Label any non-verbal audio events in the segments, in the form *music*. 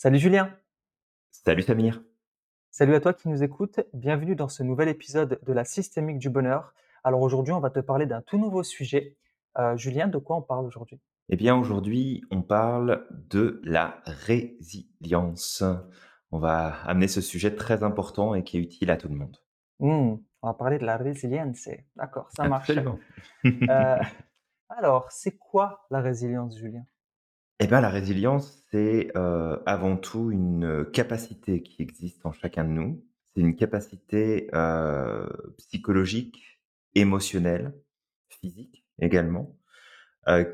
Salut Julien, Salut Samir. salut à toi qui nous écoutes, bienvenue dans ce nouvel épisode de la systémique du bonheur. Alors aujourd'hui, on va te parler d'un tout nouveau sujet. Euh, Julien, de quoi on parle aujourd'hui? Eh bien, aujourd'hui, on parle de la résilience. On va amener ce sujet très important et qui est utile à tout le monde. Hmm, on va parler de la résilience. D'accord, ça marche. Absolument. Euh, *laughs* alors, c'est quoi la résilience, Julien? Eh bien, la résilience, c'est euh, avant tout une capacité qui existe en chacun de nous. C'est une capacité euh, psychologique, émotionnelle, physique également,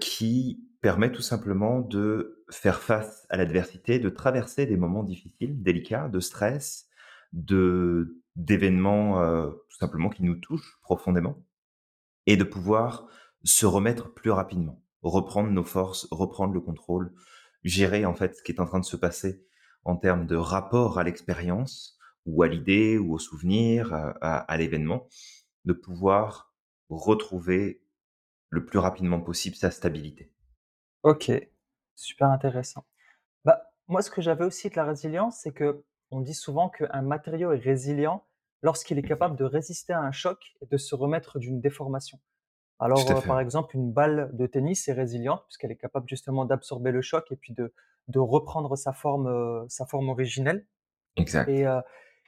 qui permet tout simplement de faire face à l'adversité, de traverser des moments difficiles, délicats, de stress, de d'événements tout simplement qui nous touchent profondément, et de pouvoir se remettre plus rapidement, reprendre nos forces, reprendre le contrôle, gérer en fait ce qui est en train de se passer en termes de rapport à l'expérience ou à l'idée ou au souvenir, à, à- à l'événement, de pouvoir retrouver le plus rapidement possible sa stabilité. Ok, super intéressant. Bah, moi, ce que j'avais aussi de la résilience, c'est que on dit souvent qu'un matériau est résilient lorsqu'il est capable de résister à un choc et de se remettre d'une déformation. Tout Alors, à fait. par exemple, une balle de tennis est résiliente puisqu'elle est capable justement d'absorber le choc et puis de de reprendre sa forme, heu, sa forme originelle et Exact. heu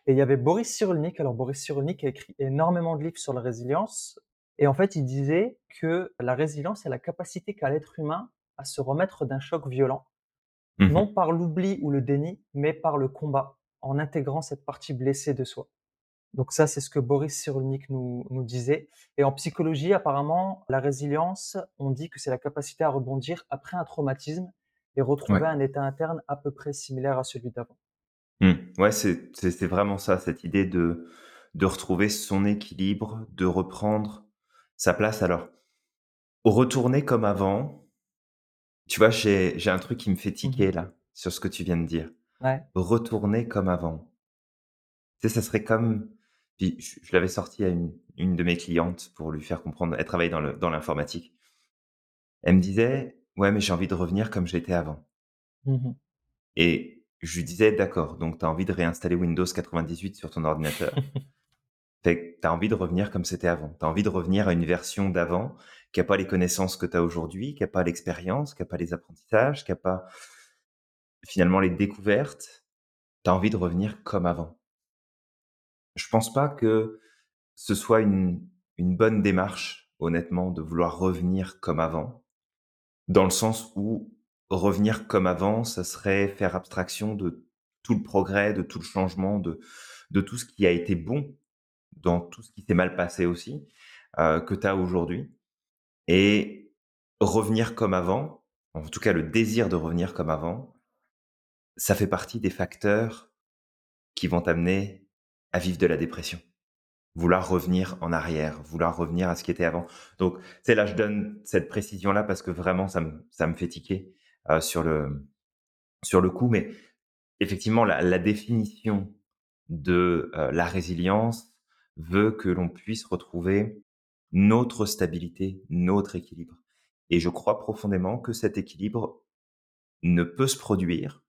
et il y avait Boris Cyrulnik. Alors Boris Cyrulnik a écrit énormément de livres sur la résilience et en fait, il disait que la résilience, c'est la capacité qu'a l'être humain à se remettre d'un choc violent, non Mhm. par l'oubli ou le déni, mais par le combat, en intégrant cette partie blessée de soi. Donc ça, c'est ce que Boris Cyrulnik nous, nous disait. Et en psychologie, apparemment, la résilience, on dit que c'est la capacité à rebondir après un traumatisme et Ouais. retrouver un état interne à peu près similaire à celui d'avant. Mm. Ouais, c'est vraiment ça, cette idée de de retrouver son équilibre, de reprendre sa place. Alors, retourner comme avant, tu vois, j'ai un truc qui me fait tiquer là, sur ce que tu viens de dire. Ouais. Retourner comme avant. Tu sais, ça serait comme puis je je l'avais sorti à une une de mes clientes pour lui faire comprendre elle travaille dans le dans l'informatique. Elle me disait: «Ouais, mais j'ai envie de revenir comme j'étais avant» Mhm. et je lui disais: «D'accord, donc tu as envie de réinstaller Windows 98 sur ton ordinateur. *laughs* Fait tu as envie de revenir comme c'était avant. Tu as envie de revenir à une version d'avant qui a pas les connaissances que tu as aujourd'hui, qui a pas l'expérience, qui a pas les apprentissages, qui a pas finalement les découvertes. Tu as envie de revenir comme avant». Je pense pas que ce soit une une bonne démarche, honnêtement, de vouloir revenir comme avant, dans le sens où revenir comme avant, ça serait faire abstraction de tout le progrès, de tout le changement, de de tout ce qui a été bon dans tout ce qui s'est mal passé aussi, heu, que tu as aujourd'hui. Et revenir comme avant, en tout cas le désir de revenir comme avant, ça fait partie des facteurs qui vont t'amener à vivre de la dépression. Vouloir revenir en arrière, vouloir revenir à ce qui était avant. Donc, sais, là, je donne cette précision-là parce que vraiment ça me ça me fait tiquer, heu, sur le sur le coup. Mais effectivement, la la définition de, heu, la résilience veut que l'on puisse retrouver notre stabilité, notre équilibre et je crois profondément que cet équilibre ne peut se produire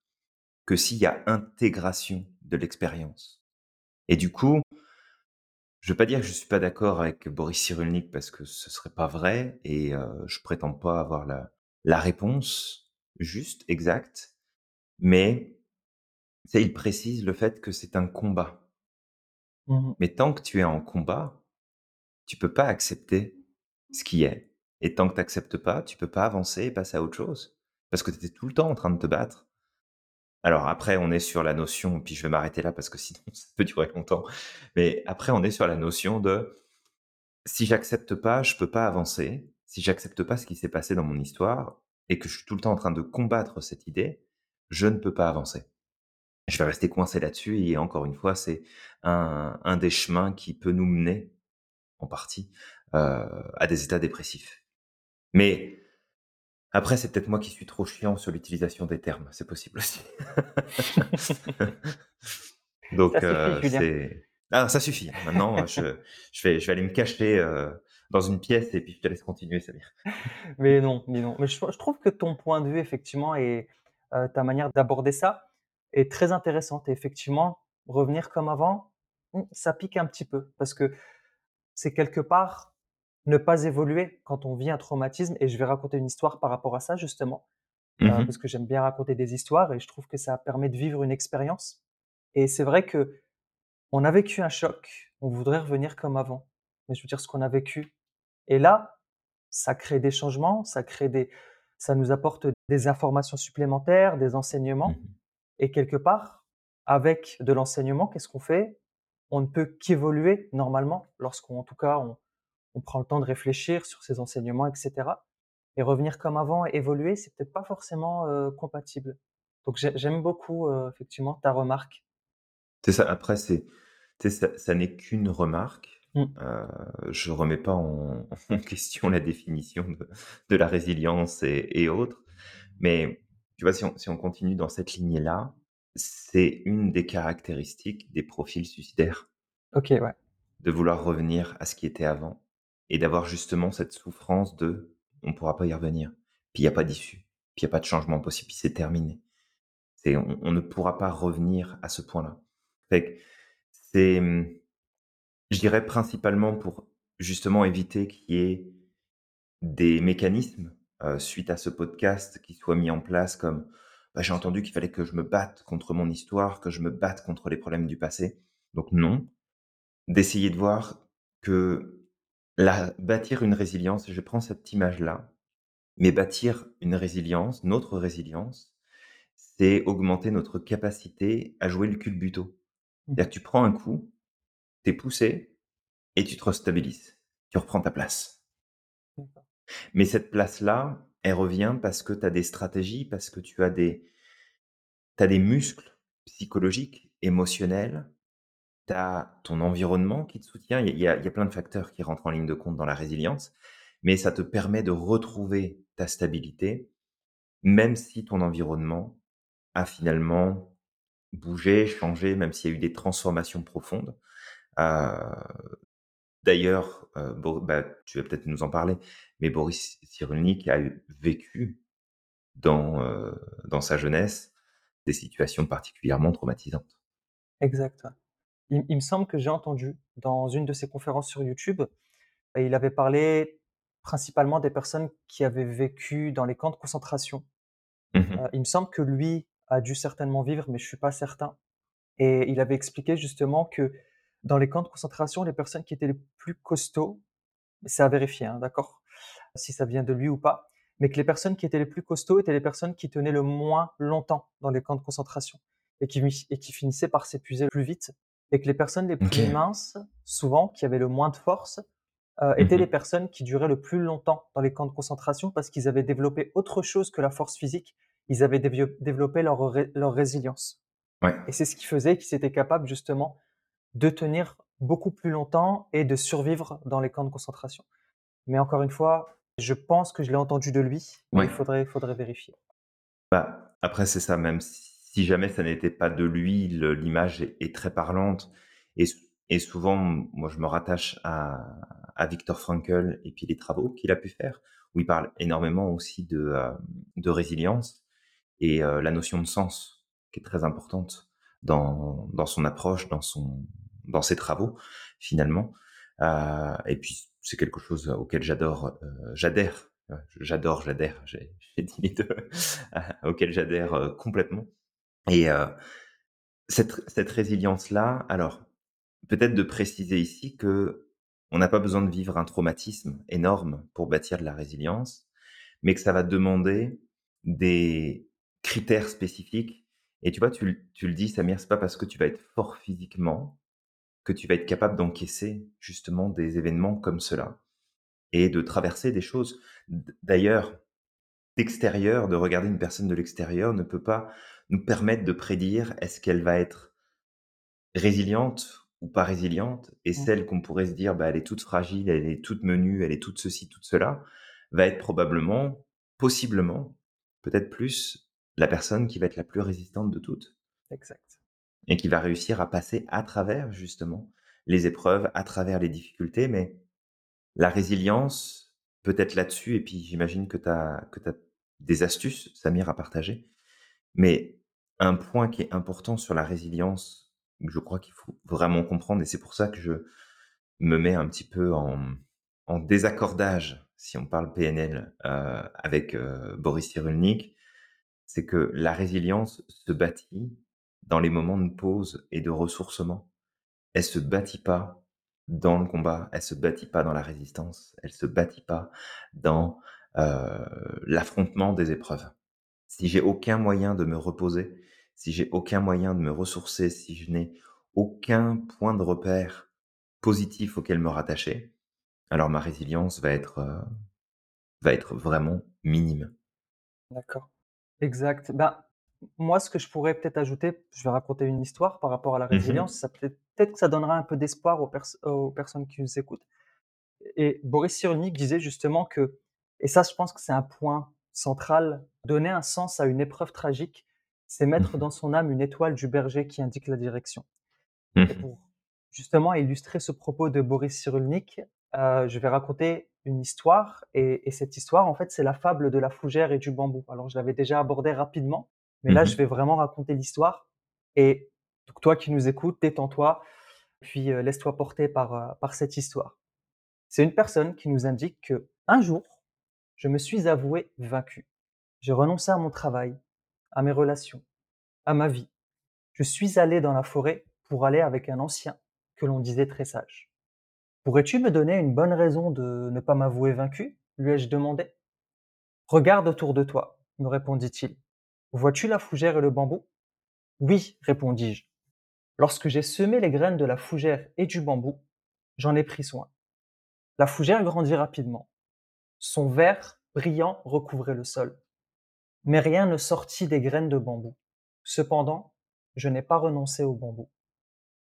que s'il y a intégration de l'expérience et du coup, Je veux pas dire que je suis pas d'accord avec Boris Cyrulnik parce que ce serait pas vrai et je prétends pas avoir la la réponse juste, exacte, mais sais, il précise le fait que c'est un combat. Mhm. Mais tant que tu es en combat, tu peux pas accepter ce qui est et tant que tu acceptes pas, tu peux pas avancer et passer à autre chose parce que tu étais tout le temps en train de te battre. Alors après, on est sur la notion puis je vais m'arrêter là parce que sinon *laughs* ça peut durer longtemps, mais après on est sur la notion de Si j'accepte pas, je peux pas avancer. Si j'accepte pas ce qui s'est passé dans mon histoire et que je suis tout le temps en train de combattre cette idée, je ne peux pas avancer. Je vais rester coincé là-dessus et encore une fois, c'est un un des chemins qui peut nous mener, en partie, heu, à des états dépressifs. Mais après, c'est peut-être moi qui suis trop chiant sur l'utilisation des termes, c'est possible aussi. *laughs* Donc c'est ah ça suffit. Maintenant, je je vais je vais aller me cacher, heu, dans une pièce et puis je te laisse continuer, Samir. *laughs* Mais non, mais non. Mais je, je trouve que ton point de vue, effectivement, et euh, ta manière d'aborder ça, est très intéressante et effectivement, revenir comme avant, mmh, ça pique un petit peu parce que c'est quelque part ne pas évoluer quand on vit un traumatisme et je vais raconter une histoire par rapport à ça justement, heu, Mmh parce que j'aime bien raconter des histoires et je trouve que ça permet de vivre une expérience. Et c'est vrai qu'on a vécu un choc, on voudrait revenir comme avant, mais je veux dire ce qu'on a vécu. Et là, ça crée des changements, ça crée des ça nous apporte des informations supplémentaires, des enseignements. Mmh et quelque part, avec de l'enseignement, qu'est-ce qu'on fait? On ne peut qu'évoluer normalement lorsqu'on en tout cas, on on prend le temps de réfléchir sur ces enseignements et cetera et revenir comme avant, évoluer, c'est peut-être pas forcément, compatible. Donc j'ai j'aime beaucoup, effectivement ta remarque. C'est ça, après c'est ça ça n'est qu'une remarque. Mmh. Heu, je remets pas en *laughs* en question la définition de de la résilience et et autres. Mais tu vois, si on si on continue dans cette lignée-là, c'est une des caractéristiques des profils suicidaires, OK, ouais. de vouloir revenir à ce qui était avant et d'avoir justement cette souffrance de: «On pourra pas y revenir, puis il y a pas d'issue, puis il y a pas de changement possible, puis c'est terminé». C'est on ne pourra pas revenir à ce point-là. C'est, mmh, je dirais principalement pour justement éviter qu'il y ait des mécanismes, heu, suite à ce podcast qui soient mis en place comme, bah, j'ai entendu qu'il fallait que je me batte contre mon histoire, que je me batte contre les problèmes du passé. Donc non, d'essayer de voir que la bâtir une résilience, je prends cette image-là, mais bâtir une résilience, notre résilience, c'est augmenter notre capacité à jouer le culbuto. Mmh C'est-à-dire que tu prends un coup, tu es poussé et tu te restabilises. Tu reprends ta place. Mais cette place-là, elle revient parce que tu as des stratégies, parce que tu as des tu des muscles psychologiques, émotionnels, tu as ton environnement qui te soutient. Il y a plein de facteurs qui rentrent en ligne de compte dans la résilience, mais ça te permet de retrouver ta stabilité, même si ton environnement a finalement bougé, changé, même s'il y a eu des transformations profondes. Heu, d'ailleurs, Bo bah, tu vas peut-être nous en parler, mais Boris Cyrulnik a vécu dans, heu, dans sa jeunesse, des situations particulièrement traumatisantes. Exact. Il il me semble que j'ai entendu dans une de ses conférences sur YouTube et il avait parlé principalement des personnes qui avaient vécu dans les camps de concentration. Mmh mh. Heu, il me semble que lui a dû certainement vivre, mais je suis pas certain et il avait expliqué justement que dans les camps de concentration, les personnes qui étaient les plus costauds, c'est à vérifier, hein, d'accord? Si ça vient de lui ou pas, mais que les personnes qui étaient les plus costauds étaient les personnes qui tenaient le moins longtemps dans les camps de concentration et qui et qui finissaient par s'épuiser plus vite et que les personnes les plus minces, souvent, qui avaient le moins de force, heu, Mmh étaient les mh. personnes qui duraient le plus longtemps dans les camps de concentration parce qu'ils avaient développé autre chose que la force physique. Ils avaient développé leur ré leur résilience Ouais. et c'est ce qui faisait qu'ils étaient capables justement de tenir beaucoup plus longtemps et de survivre dans les camps de concentration. Mais encore une fois, je pense que je l'ai entendu de lui, mais il Ouais. faudrait faudrait vérifier. Bah, après c'est ça, même si jamais ça n'était pas de lui, l'image est très parlante. Et souvent, moi je me rattache à à Viktor Frankl et puis les travaux qu'il a pu faire, où il parle énormément aussi de, de résilience et heu, la notion de sens qui est très importante dans son approche, dans son dans ses travaux finalement. Heu et puis c'est quelque chose auquel j'adore, j'adhère, j'adore, j'adhère, j'ai *laughs* dit les 2, auquel j'adhère, complètement et heu, cette cette résilience-là, alors peut-être de préciser ici que on n'a pas besoin de vivre un traumatisme énorme pour bâtir de la résilience, mais que ça va demander des critères spécifiques et tu vois, tu tu le dis Samir, c'est pas parce que tu vas être fort physiquement que tu vas être capable d'encaisser justement des événements comme cela et de traverser des choses. D'ailleurs, d'extérieur, de regarder une personne de l'extérieur ne peut pas nous permettre de prédire est-ce qu'elle va être résiliente ou pas résiliente et celle qu'on pourrait se dire: «Bah, elle est toute fragile, elle est toute menue, elle est toute ceci, toute cela», va être probablement, possiblement, peut-être plus la personne qui va être la plus résistante de toutes exact. et qui va réussir à passer à travers justement les épreuves, à travers les difficultés. Mais la résilience, peut-être là-dessus et puis j'imagine que tu as que tu as des astuces, Samir, à partager. Mais un point qui est important sur la résilience, que je crois qu'il faut vraiment comprendre et c'est pour ça que je me mets un petit peu en désaccordage, si on parle PNL, heu, avec, heu, Boris Cyrulnik, c'est que la résilience se bâtit dans les moments de pause et de ressourcement. Elle se bâtit pas dans le combat, elle se bâtit pas dans la résistance, elle se bâtit pas dans, heu, l'affrontement des épreuves. Si j'ai aucun moyen de me reposer, si j'ai aucun moyen de me ressourcer, si je n'ai aucun point de repère positif auquel me rattacher, alors ma résilience va être, heu, va être vraiment minime. D'accord. Exact. Ben, moi, ce que je pourrais peut-être ajouter, je vais raconter une histoire par rapport à la Mmh résilience, peut peut-être que ça donnera un peu d'espoir aux pers aux personnes qui nous écoutent et Boris Cyrulnik disait justement que et ça, je pense que c'est un point central, donner un sens à une épreuve tragique, c'est mettre Mmh dans son âme une étoile du berger qui indique la direction. Et Mmh pour justement illustrer ce propos de Boris Cyrulnik, heu, je vais raconter une histoire et et cette histoire, en fait, c'est la fable de la fougère et du bambou. Alors je l'avais déjà abordée rapidement, mais là, je Mmh vais vraiment raconter l'histoire et donc toi qui nous écoutes, détends-toi, puis, heu, laisse-toi porter par, heu, par cette histoire. C'est une personne qui nous indique que un jour, je me suis avoué vaincu. J'ai renoncé à mon travail, à mes relations, à ma vie. Je suis allé dans la forêt pour aller avec un ancien que l'on disait très sage. Pourrais-tu me donner une bonne raison de ne pas m'avouer vaincu? lui ai-je demandé. Regarde autour de toi, me répondit-il. Vois-tu la fougère et le bambou Oui, répondis-je. Lorsque j'ai semé les graines de la fougère et du bambou, j'en ai pris soin. La fougère grandit rapidement. Son vert brillant recouvrait le sol. Mais rien ne sortit des graines de bambou. Cependant, je n'ai pas renoncé au bambou.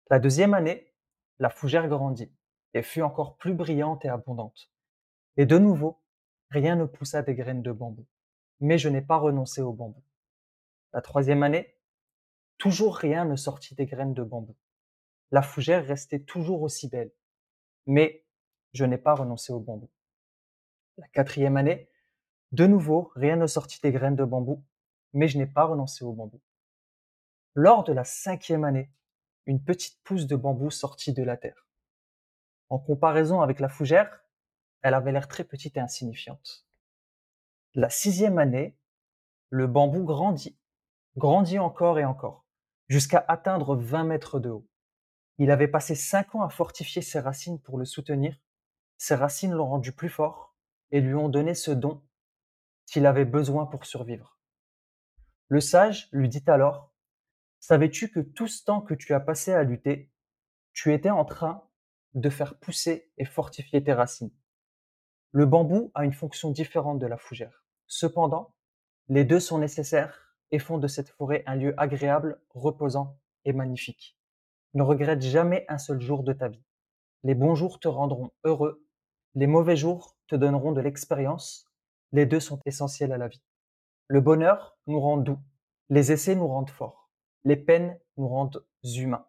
La deuxième année, la fougère grandit et fut encore plus brillante et abondante. Et de nouveau, rien ne poussa des graines de bambou. Mais je n'ai pas renoncé au bambou. La troisième année, toujours rien ne sortit des graines de bambou. La fougère restait toujours aussi belle. Mais je n'ai pas renoncé au bambou. La quatrième année, de nouveau, rien ne sortit des graines de bambou. Mais je n'ai pas renoncé au bambou. Lors de la cinquième année, une petite pousse de bambou sortit de la terre. En comparaison avec la fougère, elle avait l'air très petite et insignifiante. La sixième année, le bambou grandit, grandit encore et encore, jusqu'à atteindre 20 mètres de haut. Il avait passé cinq ans à fortifier ses racines pour le soutenir. Ses racines l'ont rendu plus fort et lui ont donné ce don qu'il avait besoin pour survivre. Le sage lui dit alors, Savais-tu que tout ce temps que tu as passé à lutter, tu étais en train de faire pousser et fortifier tes racines? Le bambou a une fonction différente de la fougère. Cependant, les deux sont nécessaires et font de cette forêt un lieu agréable, reposant et magnifique. Ne regrette jamais un seul jour de ta vie. Les bons jours te rendront heureux, les mauvais jours te donneront de l'expérience. Les deux sont essentiels à la vie. Le bonheur nous rend doux, les essais nous rendent forts, les peines nous rendent humains,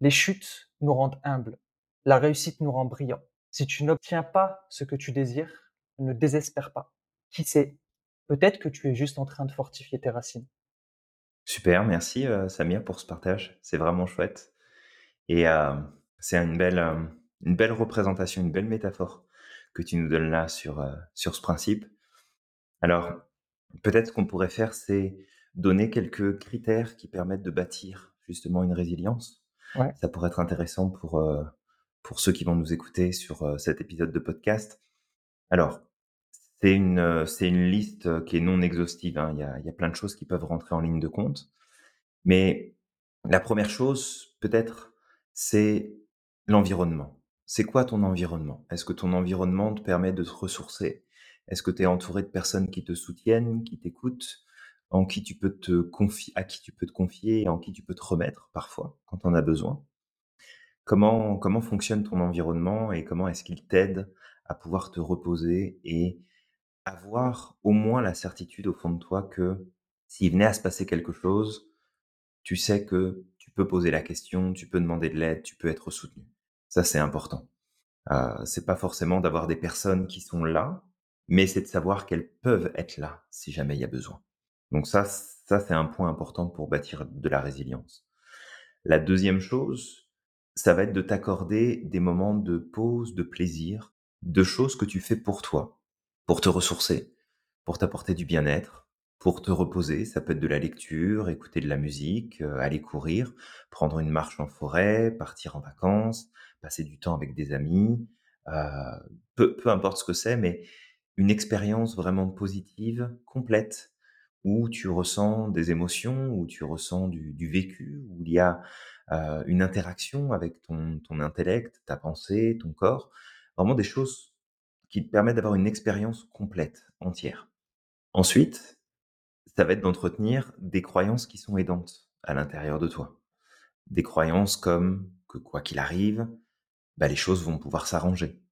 les chutes nous rendent humbles, la réussite nous rend brillants. Si tu n'obtiens pas ce que tu désires, ne désespère pas. Qui sait, peut-être que tu es juste en train de fortifier tes racines. Super, merci, heu, Samir pour ce partage. C'est vraiment chouette et hem, c'est une belle, hem, une belle représentation, une belle métaphore que tu nous donnes là sur, heu, sur ce principe. Alors, peut-être ce qu'on pourrait faire, c'est donner quelques critères qui permettent de bâtir justement une résilience. Ouais, Ça pourrait être intéressant pour, heu, pour ceux qui vont nous écouter sur, heu, cet épisode de podcast. Alors, c'est une, c'est une liste, qui est non exhaustive, hein. Il y a y a plein de choses qui peuvent rentrer en ligne de compte. Mais la première chose, peut-être, c'est l'environnement. C'est quoi ton environnement? Est-ce que ton environnement te permet de te ressourcer? Est-ce que tu es entouré de personnes qui te soutiennent, qui t'écoutent, en qui tu peux te confier à qui tu peux te confier et en qui tu peux te remettre parfois, quand en as besoin? Comment comment fonctionne ton environnement et comment est-ce qu'il t'aide à pouvoir te reposer et avoir au moins la certitude au fond de toi que s'il venait à se passer quelque chose, tu sais que tu peux poser la question, tu peux demander de l'aide, tu peux être soutenu? Ça, c'est important. Heu, c'est pas forcément d'avoir des personnes qui sont là, mais c'est de savoir qu'elles peuvent être là si jamais il y a besoin. Donc ça, Ça, c'est un point important pour bâtir de la résilience. La deuxième chose, ça va être de t'accorder des moments de pause, de plaisir, de choses que tu fais pour toi, pour te ressourcer, pour t'apporter du bien-être, pour te reposer. Ça peut être de la lecture, écouter de la musique, euh, aller courir, prendre une marche en forêt, partir en vacances, passer du temps avec des amis, euh, peu, peu importe ce que c'est, mais une expérience vraiment positive, complète, où tu ressens des émotions, où tu ressens du, vécu, où il y a euh, une interaction avec ton, ton intellect, ta pensée, ton corps, vraiment des choses qui te permettent d'avoir une expérience complète, entière. Ensuite, ça va être d'entretenir des croyances qui sont aidantes à l'intérieur de toi. Des croyances comme que quoi qu'il arrive, bah, les choses vont pouvoir s'arranger,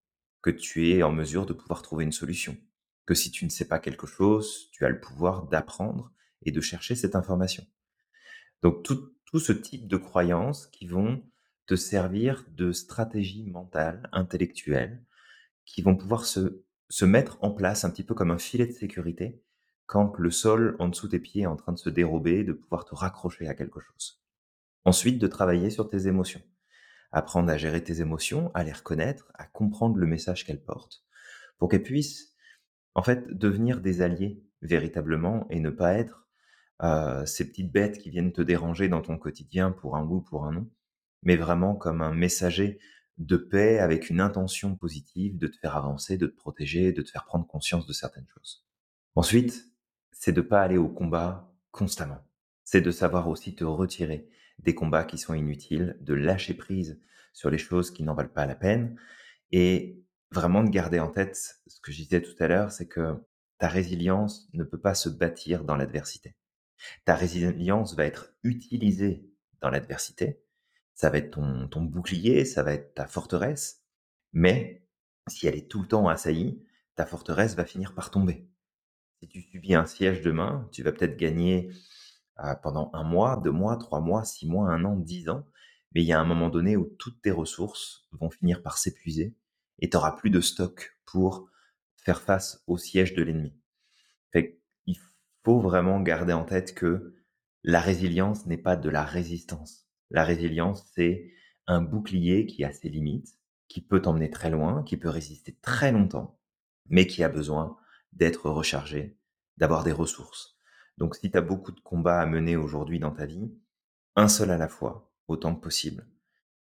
que tu es en mesure de pouvoir trouver une solution, que si tu ne sais pas quelque chose, tu as le pouvoir d'apprendre et de chercher cette information. Donc tout, tout ce type de croyances qui vont te servir de stratégie mentale, intellectuelle, qui vont pouvoir se, se mettre en place un petit peu comme un filet de sécurité quand le sol en dessous tes pieds est en train de se dérober, de pouvoir te raccrocher à quelque chose. Ensuite, de travailler sur tes émotions. Apprendre à gérer tes émotions, à les reconnaître, à comprendre le message qu'elles portent, pour qu'elles puissent, en fait, devenir des alliés véritablement et ne pas être euh, ces petites bêtes qui viennent te déranger dans ton quotidien pour un ou pour un non, mais vraiment comme un messager de paix avec une intention positive de te faire avancer, de te protéger, de te faire prendre conscience de certaines choses. Ensuite, c'est de pas aller au combat constamment. C'est de savoir aussi te retirer des combats qui sont inutiles, de lâcher prise sur les choses qui n'en valent pas la peine et vraiment de garder en tête ce que je disais tout à l'heure, c'est que ta résilience ne peut pas se bâtir dans l'adversité. Ta résilience va être utilisée dans l'adversité. Ça va être ton, bouclier, ça va être ta forteresse. Mais si elle est tout le temps assaillie, ta forteresse va finir par tomber. Si tu subis un siège demain, tu vas peut-être gagner pendant un mois, deux mois, trois mois, six mois, un an, dix ans. Mais il y a un moment donné où toutes tes ressources vont finir par s'épuiser et tu n'auras plus de stock pour faire face au siège de l'ennemi. il faut vraiment garder en tête que la résilience n'est pas de la résistance. La résilience, c'est un bouclier qui a ses limites, qui peut t'emmener très loin, qui peut résister très longtemps, mais qui a besoin d'être rechargé, d'avoir des ressources. Donc si tu as beaucoup de combats à mener aujourd'hui dans ta vie, un seul à la fois, autant que possible,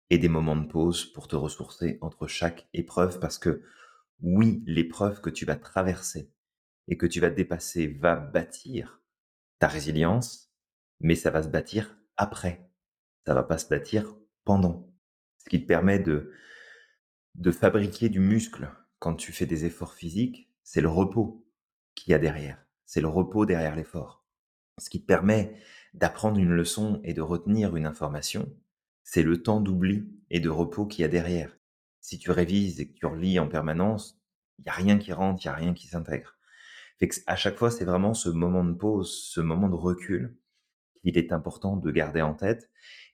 et des moments de pause pour te ressourcer entre chaque épreuve, parce que oui, l'épreuve que tu vas traverser et que tu vas dépasser va bâtir ta résilience, mais ça va se bâtir après. Ça va pas se bâtir pendant. Ce qui te permet de, de fabriquer du muscle quand tu fais des efforts physiques, c'est le repos qu'il y a derrière. C'est le repos derrière l'effort. Ce qui te permet d'apprendre une leçon et de retenir une information, c'est le temps d'oubli et de repos qu'il y a derrière. Si tu révises et que tu relis en permanence, il n'y a rien qui rentre, il n'y a rien qui s'intègre. À chaque fois, c'est vraiment ce moment de pause, ce moment de recul qu'il est important de garder en tête.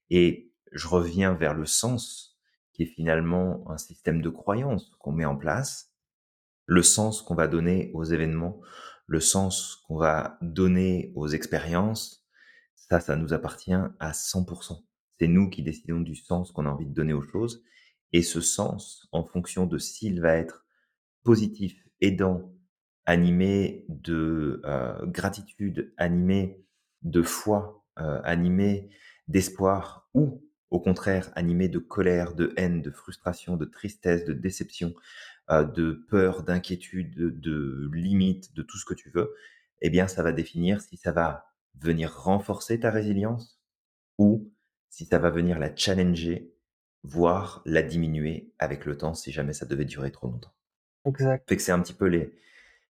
Et je reviens vers le sens, qui est finalement un système de croyance qu'on met en place, le sens qu'on va donner aux événements, le sens qu'on va donner aux expériences, ça, ça nous appartient à 100%. C'est nous qui décidons du sens qu'on a envie de donner aux choses. Et ce sens, en fonction de s'il va être positif, aidant, animé de euh, gratitude, animé de foi, euh, animé d'espoir, ou au contraire animé de colère, de haine, de frustration, de tristesse, de déception, de peur, d'inquiétude, de, de limite, de tout ce que tu veux, eh bien, ça va définir si ça va venir renforcer ta résilience ou si ça va venir la challenger, voire la diminuer avec le temps si jamais ça devait durer trop longtemps. Exact. Fait que c'est un petit peu les,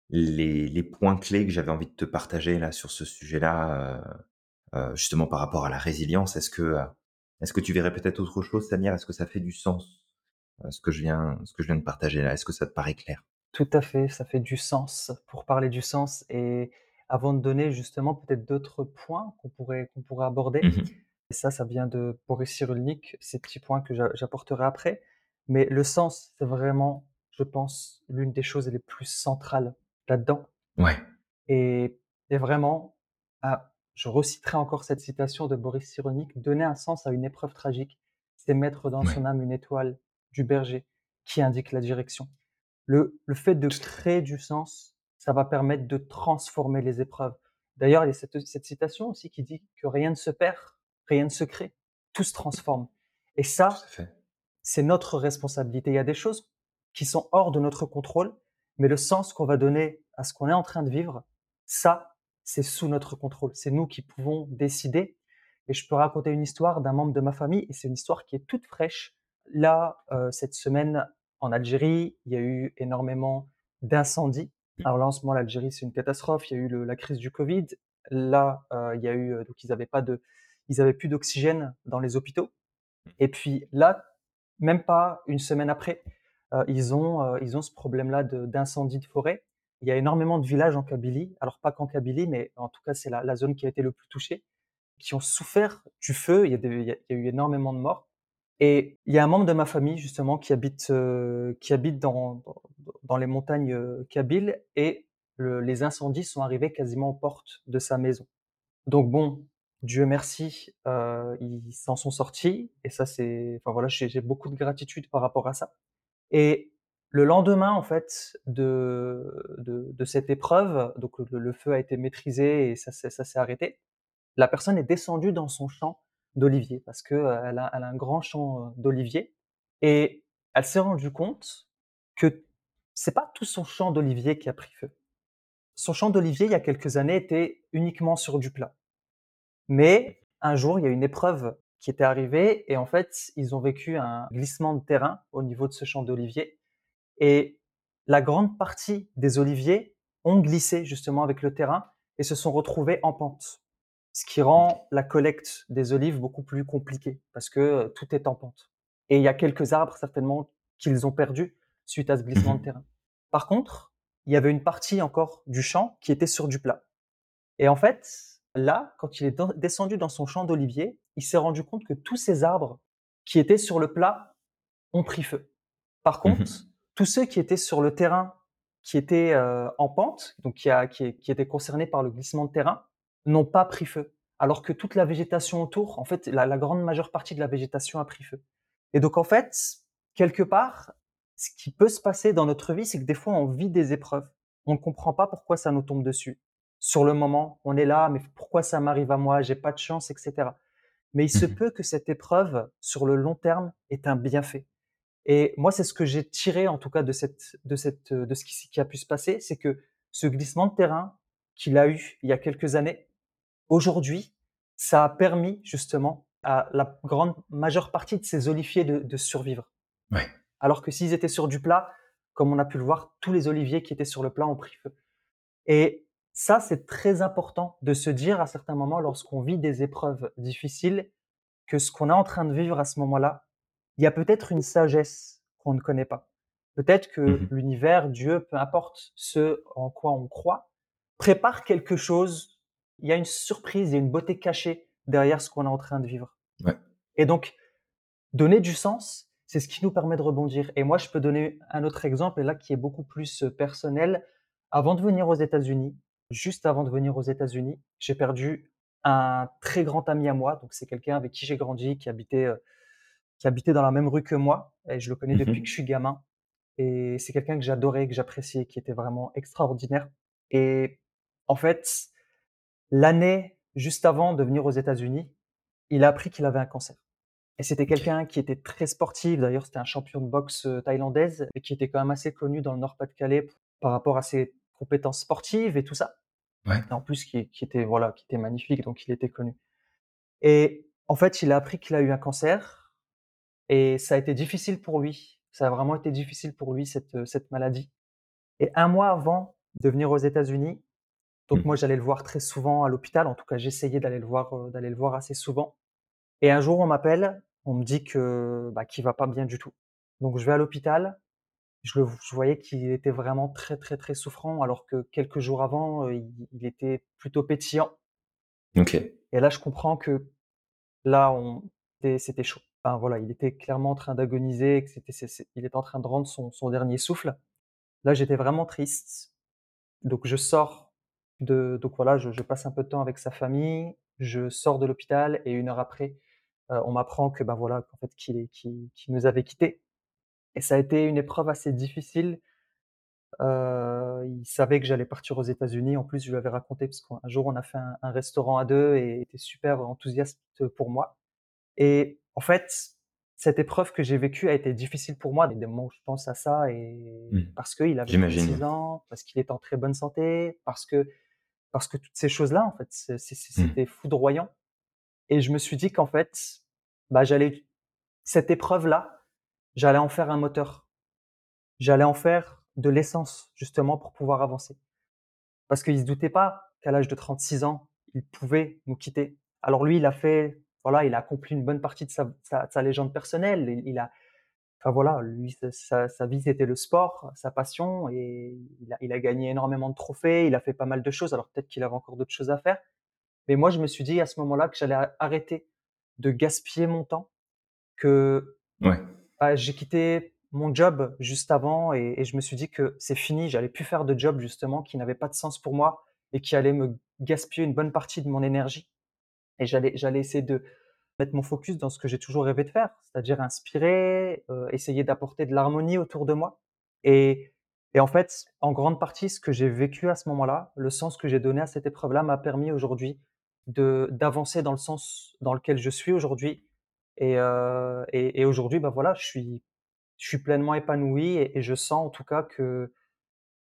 les, les points clés que j'avais envie de te partager là sur ce sujet-là, euh, euh, justement par rapport à la résilience. Est-ce que, euh, est-ce que tu verrais peut-être autre chose, Samir? Est-ce que ça fait du sens? euh, ce que je viens, ce que je viens de partager là Est-ce que ça te paraît clair? Tout à fait, ça fait du sens pour parler du sens. Et avant de donner justement peut-être d'autres points qu'on pourrait, qu'on pourrait aborder, Mmh et ça, ça vient de Boris Cyrulnik, ces petits points que j'a- j'apporterai après. Mais le sens, c'est vraiment, je pense, l'une des choses les plus centrales là-dedans. Ouais. Et, et vraiment, ah, je reciterai encore cette citation de Boris Cyrulnik: «Donner un sens à une épreuve tragique, c'est mettre dans Ouais. son âme une étoile du berger qui indique la direction». Le le fait de créer du sens, ça va permettre de transformer les épreuves. D'ailleurs, il y a cette cette citation aussi qui dit que: «Rien ne se perd, rien ne se crée, tout se transforme» et ça, c'est notre responsabilité. Il y a des choses qui sont hors de notre contrôle, mais le sens qu'on va donner à ce qu'on est en train de vivre, ça, c'est sous notre contrôle. C'est nous qui pouvons décider. Et je peux raconter une histoire d'un membre de ma famille, et c'est une histoire qui est toute fraîche. Là, euh, cette semaine, en Algérie, il y a eu énormément d'incendies. Alors là, en ce moment, l'Algérie, c'est une catastrophe. Il y a eu le- la crise du Covid. Là, euh, il y a eu, euh, donc ils n'avaient pas de, ils avaient plus d'oxygène dans les hôpitaux. Et puis là, même pas une semaine après, euh, ils, ont, ils ont ce problème-là de- d'incendie de, forêt. Il y a énormément de villages en Kabylie, alors pas qu'en Kabylie, mais en tout cas c'est la, la zone qui a été le plus touchée, qui ont souffert du feu. Il y a, des- il y a- il y a eu énormément de morts. Et il y a un membre de ma famille justement qui habite, euh, qui habite dans, dans, les montagnes euh, et le- les incendies sont arrivés quasiment aux portes de sa maison. Donc bon, Dieu merci, heu, ils s'en sont sortis et ça c'est enfin voilà, j'ai beaucoup de gratitude par rapport à ça et le lendemain en fait de de de cette épreuve, donc le feu a été maîtrisé et ça ça s'est arrêté. La personne est descendue dans son champ d'oliviers parce que, elle a un grand champ, heu, d'oliviers et elle s'est rendue compte que c'est pas tout son champ d'oliviers qui a pris feu. Son champ d'oliviers, il y a quelques années, était uniquement sur du plat. Mais un jour, il y a une épreuve qui était arrivée et en fait, ils ont vécu un glissement de terrain au niveau de ce champ d'oliviers et la grande partie des oliviers ont glissé justement avec le terrain et se sont retrouvés en pente. Ce qui rend la collecte des olives beaucoup plus compliquée parce que euh, tout est en pente. Et il y a quelques arbres certainement qu'ils ont perdus suite à ce glissement de Mmh terrain. Par contre, il y avait une partie encore du champ qui était sur du plat. Et en fait, là, quand il est descendu dans son champ d'olivier, il s'est rendu compte que tous ces arbres qui étaient sur le plat ont pris feu. Par contre, Mmh tous ceux qui étaient sur le terrain, qui étaient euh, en pente, donc qui, a- qui, qui étaient concernés par le glissement de terrain, n'ont pas pris feu. Alors que toute la végétation autour, en fait, la, la grande majeure partie de la végétation a pris feu. Et donc, en fait, quelque part, ce qui peut se passer dans notre vie, c'est que des fois, on vit des épreuves. On ne comprend pas pourquoi ça nous tombe dessus. Sur le moment, on est là, mais pourquoi ça m'arrive à moi? J'ai pas de chance, etc. Mais il se Mmh peut que cette épreuve, sur le long terme, est un bienfait. Et moi, c'est ce que j'ai tiré, en tout cas, de cette, de cette, de ce qui, qui a pu se passer, c'est que ce glissement de terrain qu'il a eu il y a quelques années, aujourd'hui, ça a permis justement à la grande majeure partie de ces oliviers de, de survivre. Ouais. Alors que s'ils étaient sur du plat, comme on a pu le voir, tous les oliviers qui étaient sur le plat ont pris feu. Et ça, c'est très important de se dire à certains moments, lorsqu'on vit des épreuves difficiles, que ce qu'on est en train de vivre à ce moment-là, il y a peut-être une sagesse qu'on ne connaît pas. Peut-être que Mmh l'univers, Dieu, peu importe ce en quoi on croit, prépare quelque chose. Il y a une surprise, il y a une beauté cachée derrière ce qu'on est en train de vivre. Ouais. Et donc, donner du sens, c'est ce qui nous permet de rebondir. Et moi, je peux donner un autre exemple, et là, qui est beaucoup plus euh, personnel. Avant de venir aux États-Unis, juste avant de venir aux États-Unis, j'ai perdu un très grand ami à moi. Donc, c'est quelqu'un avec qui j'ai grandi, qui habitait, euh, qui habitait dans la même rue que moi. Et je le connais depuis que je Mmh suis gamin. Et c'est quelqu'un que j'adorais, que j'appréciais, qui était vraiment extraordinaire. Et en fait, l'année juste avant de venir aux États-Unis, il a appris qu'il avait un cancer. Et c'était quelqu'un qui était très sportif. D'ailleurs, c'était un champion de boxe euh, thaïlandaise et qui était quand même assez connu dans le Nord-Pas-de-Calais par rapport à ses compétences sportives et tout ça. Ouais. Et en plus, qui, qui était voilà, qui était magnifique, donc il était connu. Et en fait, il a appris qu'il a eu un cancer et ça a été difficile pour lui. Ça a vraiment été difficile pour lui cette euh, cette maladie. Et un mois avant de venir aux États-Unis, donc moi Mmh j'allais le voir très souvent à l'hôpital. En tout cas, j'essayais d'aller le voir euh, d'aller le voir assez souvent. Et un jour, on m'appelle, on me dit que, bah, qu'il va pas bien du tout. Donc je vais à l'hôpital, je le je voyais qu'il était vraiment très, très, très souffrant alors que quelques jours avant, il il était plutôt pétillant OK. et là, je comprends que là, on c'était c'était chaud. Enfin voilà, il était clairement en train d'agoniser, que c'était il était en train de rendre son son dernier souffle. Là, j'étais vraiment triste, donc je sors de donc voilà, je je passe un peu de temps avec sa famille, je sors de l'hôpital et 1 heure après, heu, on m'apprend que, bah, voilà, qu'en fait qu'il nous avait quittés et ça a été une épreuve assez difficile. Heu, il savait que j'allais partir aux États-Unis. En plus, je lui avais raconté parce qu'un jour on a fait un un restaurant à 2 et il était super enthousiaste pour moi et en fait, cette épreuve que j'ai vécue a été difficile pour moi. Des moments où je pense à ça et Mmh. parce qu'il avait J'imagine. 36 ans, parce qu'il était en très bonne santé, parce que parce que toutes ces choses-là, en fait, Mmh. c'était foudroyant et je me suis dit qu'en fait, bah, j'allais cette épreuve-là, j'allais en faire un moteur. J'allais en faire de l'essence, justement, pour pouvoir avancer. Parce qu'il se doutait pas qu'à l'âge de 36 ans, il pouvait nous quitter. Alors lui, il a fait voilà, il a accompli une bonne partie de sa sa sa légende personnelle. Il il a enfin voilà, lui, sa sa vie, c'était le sport, sa passion et il a il a gagné énormément de trophées, il a fait pas mal de choses. Alors peut-être qu'il avait encore d'autres choses à faire. Mais moi, je me suis dit à ce moment-là que j'allais arrêter de gaspiller mon temps, que, Ouais. bah, j'ai quitté mon job juste avant et et je me suis dit que c'est fini, j'allais plus faire de job justement qui n'avait pas de sens pour moi et qui allait me gaspiller une bonne partie de mon énergie et j'allais j'allais essayer de mettre mon focus dans ce que j'ai toujours rêvé de faire, c'est-à-dire inspirer, heu, essayer d'apporter de l'harmonie autour de moi. Et et en fait, en grande partie, ce que j'ai vécu à ce moment-là, le sens que j'ai donné à cette épreuve-là m'a permis aujourd'hui de d'avancer dans le sens dans lequel je suis aujourd'hui. Et et aujourd'hui, bah, voilà, je suis je suis pleinement épanoui et je sens en tout cas que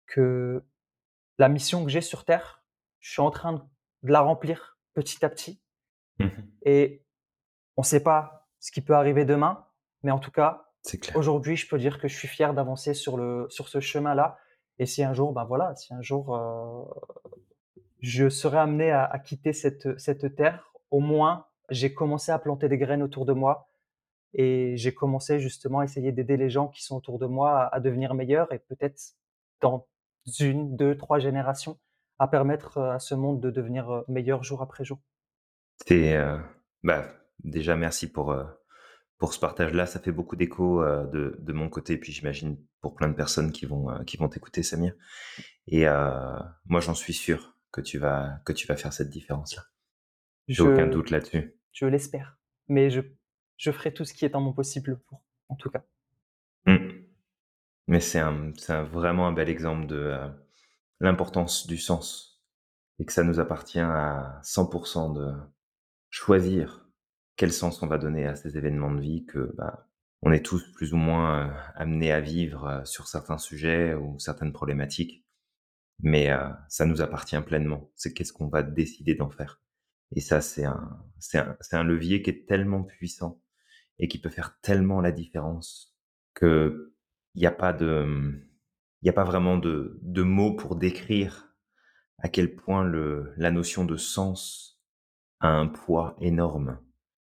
que la mission que j'ai sur terre, je suis en train de la remplir petit à petit. Mmh mh. et on sait pas ce qui peut arriver demain, mais en tout cas, aujourd'hui, je peux dire que je suis fier d'avancer sur le sur ce chemin-là et si un jour, ben, voilà, si un jour, heu, je serais amené à à quitter cette cette terre, au moins, j'ai commencé à planter des graines autour de moi et j'ai commencé justement à essayer d'aider les gens qui sont autour de moi à à devenir meilleurs et peut-être dans 1-2-3 générations à permettre, heu, à ce monde de devenir, heu, meilleur jour après jour. C'est, heu, bah, déjà merci pour, heu, pour ce partage-là. Ça fait beaucoup d'écho, heu, de de mon côté, puis j'imagine pour plein de personnes qui vont, heu, qui vont t'écouter, Samir et moi, j'en suis sûr que tu vas que tu vas faire cette différence-là. J'ai aucun doute là-dessus. je l'espère, mais je je ferai tout ce qui est en mon possible pour, en tout cas. Mmh. Mais c'est un c'est un vraiment un bel exemple de, l'importance du sens et que ça nous appartient à 100 % de choisir quel sens on va donner à ces événements de vie que, bah, on est tous plus ou moins, heu, amenés à vivre, heu, sur certains sujets ou certaines problématiques. Mais, heu, ça nous appartient pleinement. C'est qu'est-ce qu'on va décider d'en faire et ça, c'est un c'est un un levier qui est tellement puissant et qui peut faire tellement la différence qu'il y a pas de, il a pas vraiment de de mots pour décrire à quel point le la notion de sens a un poids énorme.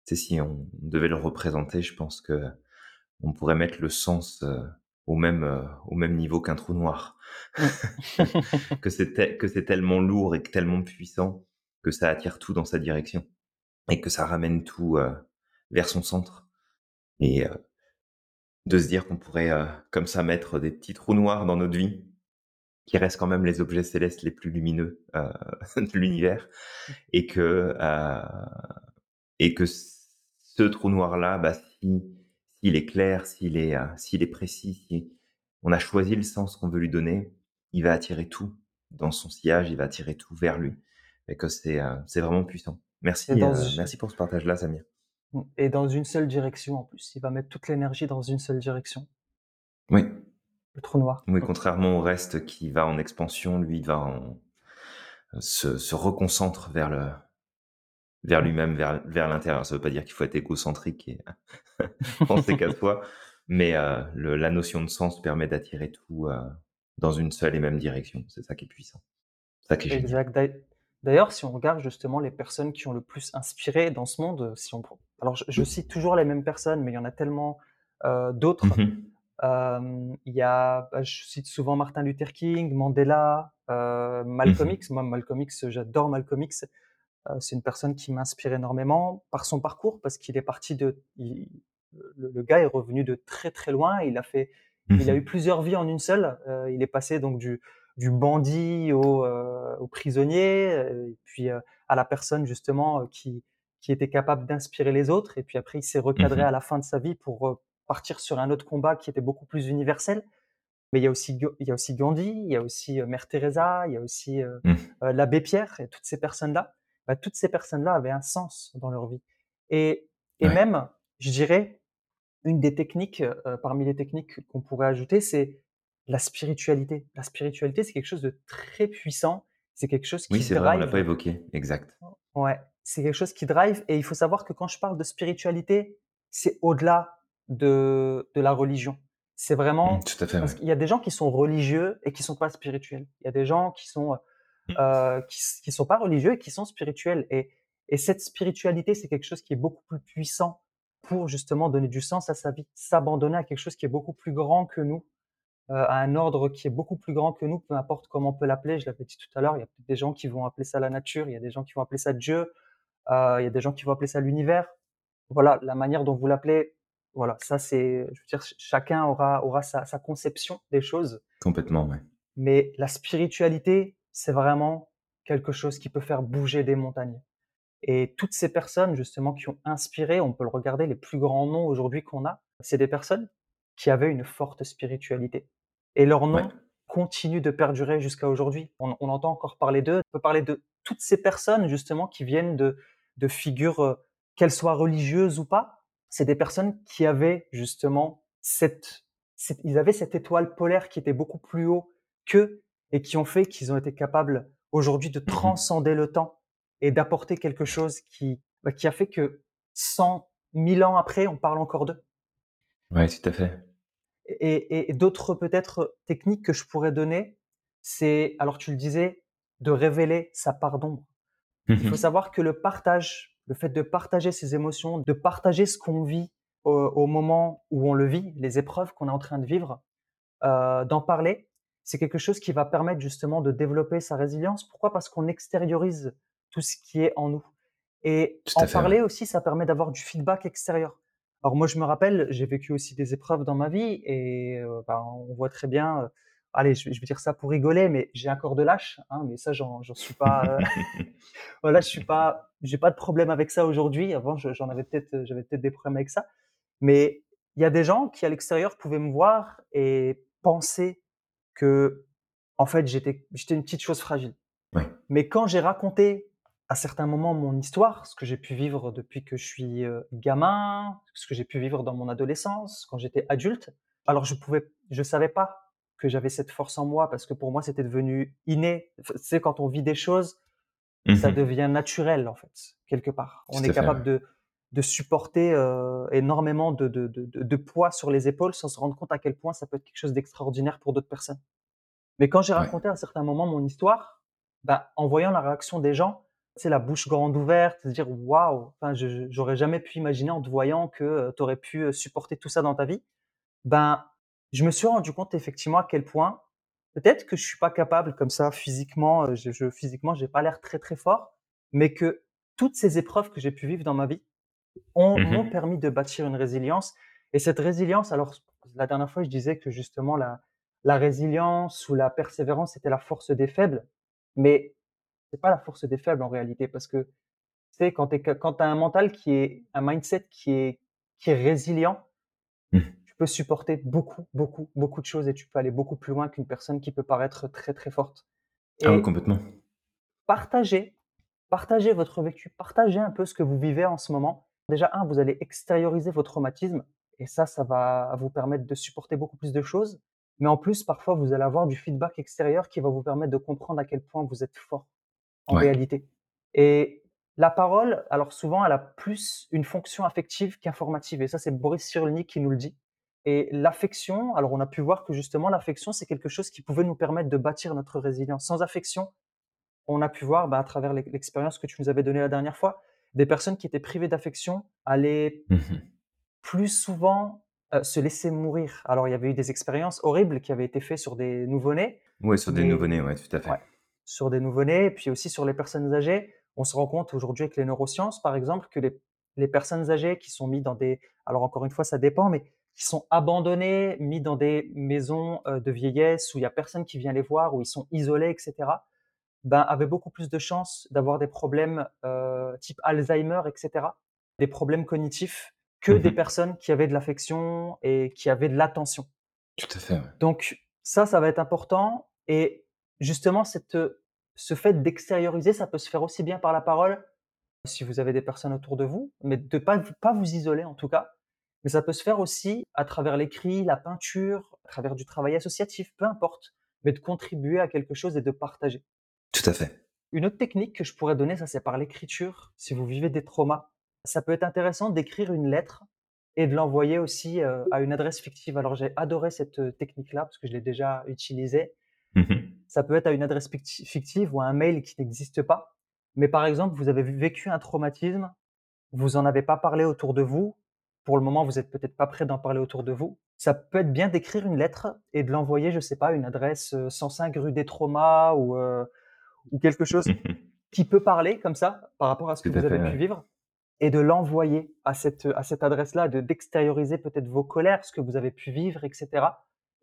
Sais, si on devait le représenter, je pense qu'on pourrait mettre le sens, heu, au même, heu, au même niveau qu'un trou noir. *laughs* Que c'est que c'est tellement lourd et que tellement puissant que ça attire tout dans sa direction et que ça ramène tout, heu, vers son centre et de se dire qu'on pourrait, comme ça mettre des petits trous noirs dans notre vie, qui restent quand même les objets célestes les plus lumineux, *laughs* de l'univers Mmh. et que, et que ce trou noir-là, bah, si s'il est clair, s'il est, heu, s'il est précis, si on a choisi le sens qu'on veut lui donner, il va attirer tout dans son sillage, il va attirer tout vers lui et que c'est, heu, c'est vraiment puissant. Merci, z merci pour ce partage-là, Samir. Et dans une seule direction en plus. Il va mettre toute l'énergie dans une seule direction. Oui. Le trou noir. Oui, contrairement au reste qui va en expansion, lui, il va en se se reconcentre vers le vers Mmh. lui-même, vers vers l'intérieur. Ça veut pas dire qu'il faut être égocentrique et *laughs* penser qu'à soi, mais le la notion de sens permet d'attirer tout, heu, dans une seule et même direction. C'est ça qui est puissant. C'est ça qui est génial. Exact. D'ail d'ailleurs, si on regarde justement les personnes qui ont le plus inspiré dans ce monde, si on alors je je cite toujours les mêmes personnes, mais il y en a tellement, heu, Mmh d'autres. mh. Hem, il y a, bah, je cite souvent Martin Luther King, Mandela, Mmh Malcolm mh. X. Moi, Malcolm X, j'adore Malcolm X. Heu, c'est une personne qui m'inspire énormément par son parcours, parce qu'il est parti de il le le gars est revenu de très, très loin. Il a fait Mmh il a eu mh. plusieurs vies en une seule. Heu, il est passé donc du du bandit au, euh, au prisonnier, euh, et puis euh, à la personne justement euh, qui, qui était capable d'inspirer les autres. Et puis après, il s'est recadré Mmh à la fin de sa vie pour euh, partir sur un autre combat qui était beaucoup plus universel. Mais il y a aussi, il y a aussi Gandhi, il y a aussi euh, Mère Teresa, il y a aussi euh, Mmh. euh, l'abbé Pierre, et toutes ces personnes-là, bah, toutes ces personnes-là avaient un sens dans leur vie. Et, et Ouais. même, je dirais, une des techniques, euh, parmi les techniques qu'on pourrait ajouter, c'est la spiritualité. La spiritualité, c'est quelque chose de très puissant. C'est quelque chose Oui, qui c'est vrai, on l'a pas évoqué. Exact. Ouais, c'est quelque chose qui drive. Et il faut savoir que quand je parle de spiritualité, c'est au-delà de, de la religion. C'est Mmh, vraiment tout à fait, parce ouais. qu'il y a des gens qui sont religieux et qui sont pas spirituels. Il y a des gens qui sont Mmh. Euh, qui, qui sont pas religieux et qui sont spirituels. Et, et cette spiritualité, c'est quelque chose qui est beaucoup plus puissant pour justement donner du sens à sa vie, s'abandonner à quelque chose qui est beaucoup plus grand que nous, euh, à un ordre qui est beaucoup plus grand que nous, peu importe comment on peut l'appeler. Je l'avais dit tout à l'heure, il y a peut-être des gens qui vont appeler ça la nature, il y a des gens qui vont appeler ça Dieu, euh, il y a des gens qui vont appeler ça l'univers. Voilà, la manière dont vous l'appelez, voilà, ça c'est, je veux dire, ch- chacun aura, aura sa, sa conception des choses. Complètement, ouais. Mais la spiritualité, c'est vraiment quelque chose qui peut faire bouger des montagnes. Et toutes ces personnes, justement, qui ont inspiré, on peut le regarder, les plus grands noms aujourd'hui qu'on a, c'est des personnes qui avaient une forte spiritualité. Et leur Ouais. nom continue de perdurer jusqu'à aujourd'hui. On, on entend encore parler d'eux. On peut parler de toutes ces personnes, justement, qui viennent de, de figures, euh, qu'elles soient religieuses ou pas. C'est des personnes qui avaient, justement, cette, cette, ils avaient cette étoile polaire qui était beaucoup plus haut qu'eux et qui ont fait qu'ils ont été capables aujourd'hui de Mmh transcender le temps et d'apporter quelque chose qui, bah, qui a fait que 100 1000 ans après, on parle encore d'eux. Ouais, tout à fait. Et, et- et d'autres peut-être techniques que je pourrais donner, c'est, alors tu le disais, de révéler sa part d'ombre. Mmh Il faut savoir que le partage, le fait de partager ses émotions, de partager ce qu'on vit au, au moment où on le vit, les épreuves qu'on est en train de vivre, euh, d'en parler, c'est quelque chose qui va permettre justement de développer sa résilience. Pourquoi? Parce qu'on extériorise tout ce qui est en nous. Et Tout en ouais. parler aussi, ça permet d'avoir du feedback extérieur. Alors moi, je me rappelle, j'ai vécu aussi des épreuves dans ma vie et euh, ben, on voit très bien. euh, allez, je, je vais dire ça pour rigoler, mais j'ai un corps de lâche, hein, mais ça, j'en suis pas. euh, *laughs* voilà, je suis pas, j'ai pas de problème avec ça aujourd'hui. Avant, je- j'en avais peut-être, j'avais peut-être des problèmes avec ça. Mais il y a des gens qui à l'extérieur pouvaient me voir et penser que, en fait, j'étais, j'étais une petite chose fragile. Mais quand j'ai raconté à certains moments mon histoire, ce que j'ai pu vivre depuis que je suis euh, gamin, ce que j'ai pu vivre dans mon adolescence, quand j'étais adulte, alors je pouvais, je savais pas que j'avais cette force en moi parce que pour moi c'était devenu inné. Sais, quand on vit des choses, Mmh ça mh. devient naturel en fait, quelque part. On est fait, capable ouais. de, de supporter euh, énormément de, de, de, poids sur les épaules sans se rendre compte à quel point ça peut être quelque chose d'extraordinaire pour d'autres personnes. Mais quand j'ai Ouais. raconté à certains moments mon histoire, ben, en voyant la réaction des gens, c'est la bouche grande ouverte, se dire waouh, enfin, j'aurais jamais pu imaginer en te voyant que tu aurais pu euh, supporter tout ça dans ta vie. Ben, je me suis rendu compte effectivement à quel point peut-être que je suis pas capable comme ça physiquement, euh, je, je physiquement j'ai pas l'air très très fort, mais que toutes ces épreuves que j'ai pu vivre dans ma vie ont Mmh m'ont mh. permis de bâtir une résilience. Et cette résilience, alors la dernière fois je disais que justement la la résilience ou la persévérance c'était la force des faibles, mais c'est pas la force des faibles en réalité parce que tu sais quand tu as un mental qui est un mindset qui est qui est résilient, Mmh. tu peux supporter beaucoup, beaucoup, beaucoup de choses et tu peux aller beaucoup plus loin qu'une personne qui peut paraître très, très forte. Ah oui, complètement. partagez, partagez votre vécu, partagez un peu ce que vous vivez en ce moment. Déjà, un, vous allez extérioriser vos traumatismes et ça, ça va vous permettre de supporter beaucoup plus de choses. Mais en plus, parfois, vous allez avoir du feedback extérieur qui va vous permettre de comprendre à quel point vous êtes fort en Ouais. réalité. Et la parole, alors souvent, elle a plus une fonction affective qu'informative. Et ça, c'est Boris Cyrulnik qui nous le dit. Et l'affection, alors on a pu voir que justement, l'affection, c'est quelque chose qui pouvait nous permettre de bâtir notre résilience. Sans affection, on a pu voir bah, à travers l'ex- l'expérience que tu nous avais donnée la dernière fois, des personnes qui étaient privées d'affection allaient Mmh mh. plus souvent euh, se laisser mourir. Alors il y avait eu des expériences horribles qui avaient été faites sur des nouveau-nés, Ouais, sur des nouveau-nés, ouais, tout à fait. Ouais. Sur des nouveau-nés, et puis aussi sur les personnes âgées. On se rend compte aujourd'hui avec les neurosciences, par exemple, que les, les personnes âgées qui sont mises dans des... Alors encore une fois, ça dépend, mais qui sont abandonnés, mis dans des maisons euh, de vieillesse où il y a personne qui vient les voir, où ils sont isolés, etc., ben, avaient beaucoup plus de chances d'avoir des problèmes euh, type Alzheimer, etc., des problèmes cognitifs, que des Mmh personnes qui avaient de l'affection et qui avaient de l'attention. Tout à fait, ouais. Donc ça, ça va être important et justement cette, ce fait d'extérioriser, ça peut se faire aussi bien par la parole, si vous avez des personnes autour de vous, mais de pas pas vous isoler en tout cas. Mais ça peut se faire aussi à travers l'écrit, la peinture, à travers du travail associatif, peu importe, mais de contribuer à quelque chose et de partager. Tout à fait. Une autre technique que je pourrais donner, ça c'est par l'écriture. Si vous vivez des traumas, ça peut être intéressant d'écrire une lettre et de l'envoyer aussi euh, à une adresse fictive. Alors j'ai adoré cette euh, technique-là parce que je l'ai déjà utilisée. Mmh Ça peut être à une adresse ficti- fictive ou à un mail qui n'existe pas. Mais par exemple, vous avez vécu un traumatisme, vous en avez pas parlé autour de vous. Pour le moment, vous êtes peut-être pas prêt d'en parler autour de vous. Ça peut être bien d'écrire une lettre et de l'envoyer, je sais pas, à une adresse euh, 105 rue des Traumas ou euh, ou quelque chose *laughs* qui peut parler comme ça par rapport à ce que vous avez fait, pu ouais. vivre et de l'envoyer à cette, à cette adresse-là, de d'extérioriser peut-être vos colères, ce que vous avez pu vivre, etc.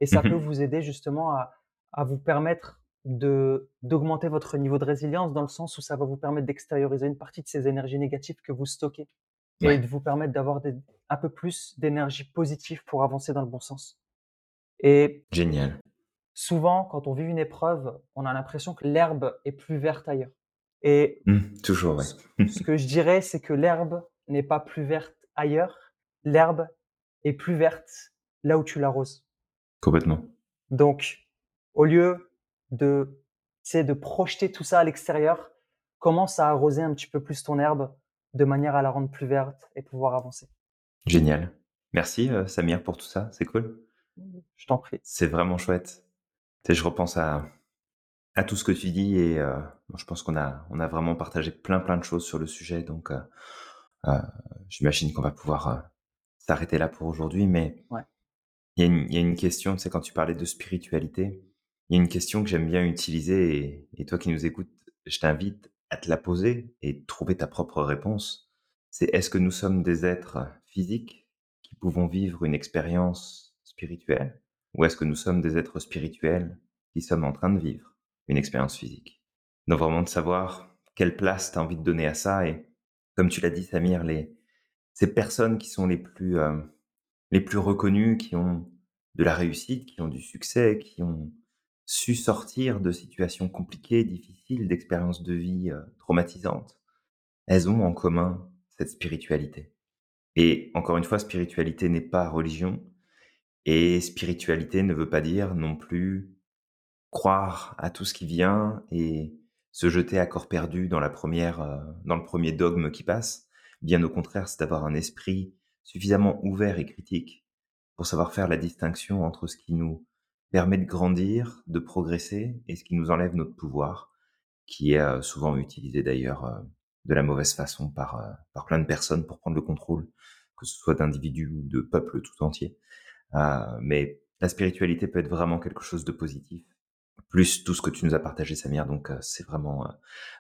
Et ça peut *laughs* vous aider justement à, à vous permettre de d'augmenter votre niveau de résilience dans le sens où ça va vous permettre d'extérioriser une partie de ces énergies négatives que vous stockez et de vous permettre d'avoir un peu plus d'énergie positive pour avancer dans le bon sens. Et génial. Souvent, quand on vit une épreuve, on a l'impression que l'herbe est plus verte ailleurs. Et Mmh, toujours, ouais. ce ce que je dirais, c'est que l'herbe n'est pas plus verte ailleurs. L'herbe est plus verte là où tu l'arroses. Complètement. Donc, au lieu de, sais, de projeter tout ça à l'extérieur, commence à arroser un petit peu plus ton herbe de manière à la rendre plus verte et pouvoir avancer. Génial. Merci, heu, Samir, pour tout ça, c'est cool. Je t'en prie. C'est vraiment chouette. Sais, je repense à à tout ce que tu dis et bon, je pense qu'on a on a vraiment partagé plein, plein de choses sur le sujet donc heu heu, j'imagine qu'on va pouvoir, heu, s'arrêter là pour aujourd'hui mais Ouais. il y a une il y a une question, sais, quand tu parlais de spiritualité, il y a une question que j'aime bien utiliser et et toi qui nous écoutes, je t'invite à te la poser et trouver ta propre réponse. C'est: est-ce que nous sommes des êtres physiques qui pouvons vivre une expérience spirituelle? Ou est-ce que nous sommes des êtres spirituels qui sommes en train de vivre une expérience physique? Donc vraiment de savoir quelle place tu as envie de donner à ça et comme tu l'as dit Samir, ces personnes qui sont les plus, hem, les plus reconnues, qui ont de la réussite, qui ont du succès, qui ont su sortir de situations compliquées, difficiles, d'expériences de vie, heu, traumatisantes, elles ont en commun cette spiritualité. Et encore une fois, spiritualité n'est pas religion et spiritualité ne veut pas dire non plus croire à tout ce qui vient et se jeter à corps perdu dans la première, heu, dans le premier dogme qui passe. Bien au contraire, c'est d'avoir un esprit suffisamment ouvert et critique pour savoir faire la distinction entre ce qui nous permet de grandir, de progresser et ce qui nous enlève notre pouvoir, qui est, heu, souvent utilisé d'ailleurs, heu, de la mauvaise façon par, par plein de personnes pour prendre le contrôle, que ce soit d'individus ou de peuples tout entiers. Heu, mais la spiritualité peut être vraiment quelque chose de positif, plus tout ce que tu nous as partagé Samir, donc heu, c'est vraiment, heu,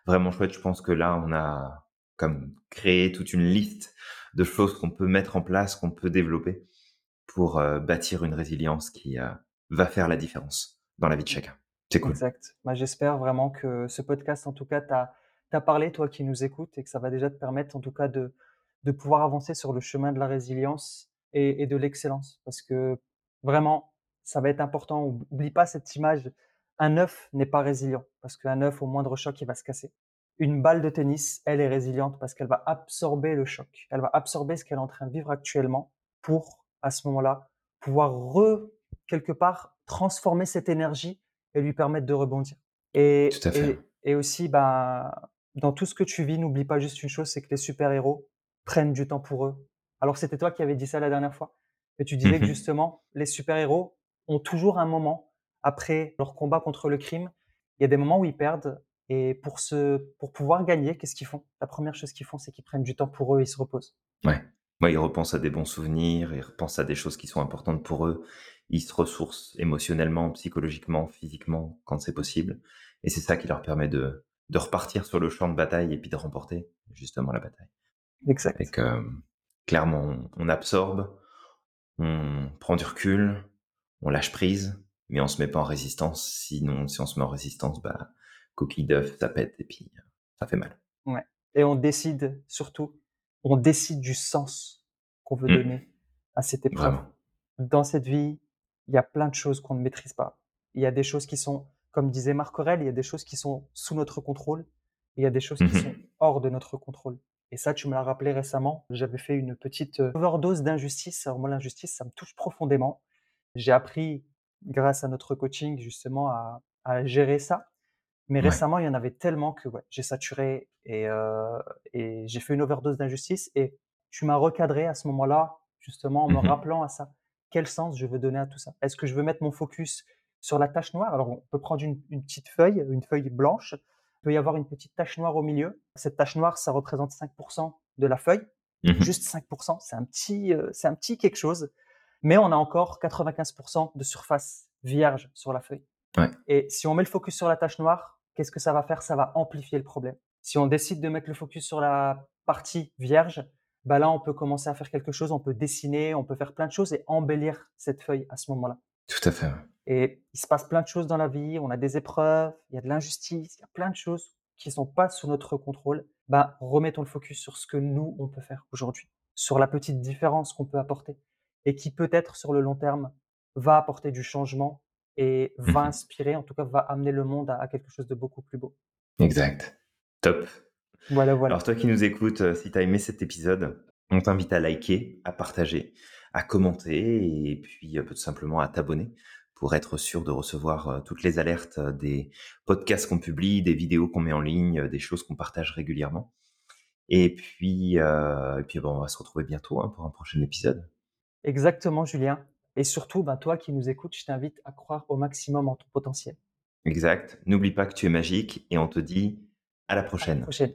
vraiment chouette. Je pense que là, on a comme créé toute une liste de choses qu'on peut mettre en place, qu'on peut développer pour, bâtir une résilience qui, va faire la différence dans la vie de chacun. C'est cool. Exact. Bah, j'espère vraiment que ce podcast, en tout cas, t'a t'a parlé, toi qui nous écoutes, et que ça va déjà te permettre, en tout cas, de pouvoir avancer sur le chemin de la résilience et, et de l'excellence. Parce que vraiment, ça va être important. Oub- Oublie pas cette image. Un œuf n'est pas résilient, parce qu'un œuf, au moindre choc, il va se casser. Une balle de tennis, elle est résiliente parce qu'elle va absorber le choc. Elle va absorber ce qu'elle est en train de vivre actuellement pour, à ce moment-là, pouvoir re, quelque part, transformer cette énergie et lui permettre de rebondir. Et, Tout à fait. et, et aussi, bah, dans tout ce que tu vis, n'oublie pas juste une chose, c'est que les super-héros prennent du temps pour eux. Alors c'était toi qui avais dit ça la dernière fois, mais tu disais que Mmh justement, les super-héros ont toujours un moment, après leur combat contre le crime, il y a des moments où ils perdent, et pour, se, pour pouvoir gagner, qu'est-ce qu'ils font? La première chose qu'ils font, c'est qu'ils prennent du temps pour eux et ils se reposent. Ouais. Ouais, ils repensent à des bons souvenirs, ils repensent à des choses qui sont importantes pour eux. Ils se ressourcent émotionnellement, psychologiquement, physiquement, quand c'est possible. Et c'est ça qui leur permet de, de repartir sur le champ de bataille et puis de remporter justement la bataille. Et Exact. que, clairement, on, on absorbe, on prend du recul, on lâche prise, mais on se met pas en résistance. Sinon, si on se met en résistance, bah, coquille d'œuf, ça pète et puis euh, ça fait mal. Ouais. Et on décide surtout, on décide du sens qu'on veut Mmh. donner à cette épreuve. Vraiment. Dans cette vie, il y a plein de choses qu'on ne maîtrise pas. Il y a des choses qui sont, comme disait Marc Aurèle, il y a des choses qui sont sous notre contrôle et il y a des choses qui Mhm. sont hors de notre contrôle. Et ça, tu me l'as rappelé récemment. J'avais fait une petite euh, overdose d'injustice. Alors moi, l'injustice, ça me touche profondément. J'ai appris, grâce à notre coaching, justement, à, à gérer ça. Mais Ouais. récemment, il y en avait tellement que ouais, j'ai saturé et, euh, et j'ai fait une overdose d'injustice. Et tu m'as recadré à ce moment-là, justement, en me Mhm. rappelant à ça. Quel sens je veux donner à tout ça? Est-ce que je veux mettre mon focus sur la tache noire? Alors, on peut prendre une, une petite feuille, une feuille blanche. Il peut y avoir une petite tache noire au milieu. Cette tache noire, ça représente 5% de la feuille. Mhm. Juste 5%, c'est un petit, euh, c'est un petit quelque chose. Mais on a encore 95% de surface vierge sur la feuille. Ouais. Et si on met le focus sur la tache noire, qu'est-ce que ça va faire? Ça va amplifier le problème. Si on décide de mettre le focus sur la partie vierge, bah là, on peut commencer à faire quelque chose, on peut dessiner, on peut faire plein de choses et embellir cette feuille à ce moment-là. Tout à fait. Et il se passe plein de choses dans la vie, on a des épreuves, il y a de l'injustice, il y a plein de choses qui ne sont pas sous notre contrôle. Ben, remettons le focus sur ce que nous, on peut faire aujourd'hui, sur la petite différence qu'on peut apporter et qui peut-être sur le long terme va apporter du changement et va Mhm. inspirer, en tout cas va amener le monde à, à quelque chose de beaucoup plus beau. Exact. Top. Voilà, voilà. Alors toi qui nous écoutes, euh, si tu as aimé cet épisode, on t'invite à liker, à partager, à commenter et puis euh, tout simplement à t'abonner pour être sûr de recevoir euh, toutes les alertes euh, des podcasts qu'on publie, des vidéos qu'on met en ligne, euh, des choses qu'on partage régulièrement. Et puis, et puis bon, on va se retrouver bientôt hein, pour un prochain épisode. Exactement, Julien. Et surtout, ben, toi qui nous écoutes, je t'invite à croire au maximum en ton potentiel. Exact. N'oublie pas que tu es magique et on te dit à la À la prochaine. prochaine.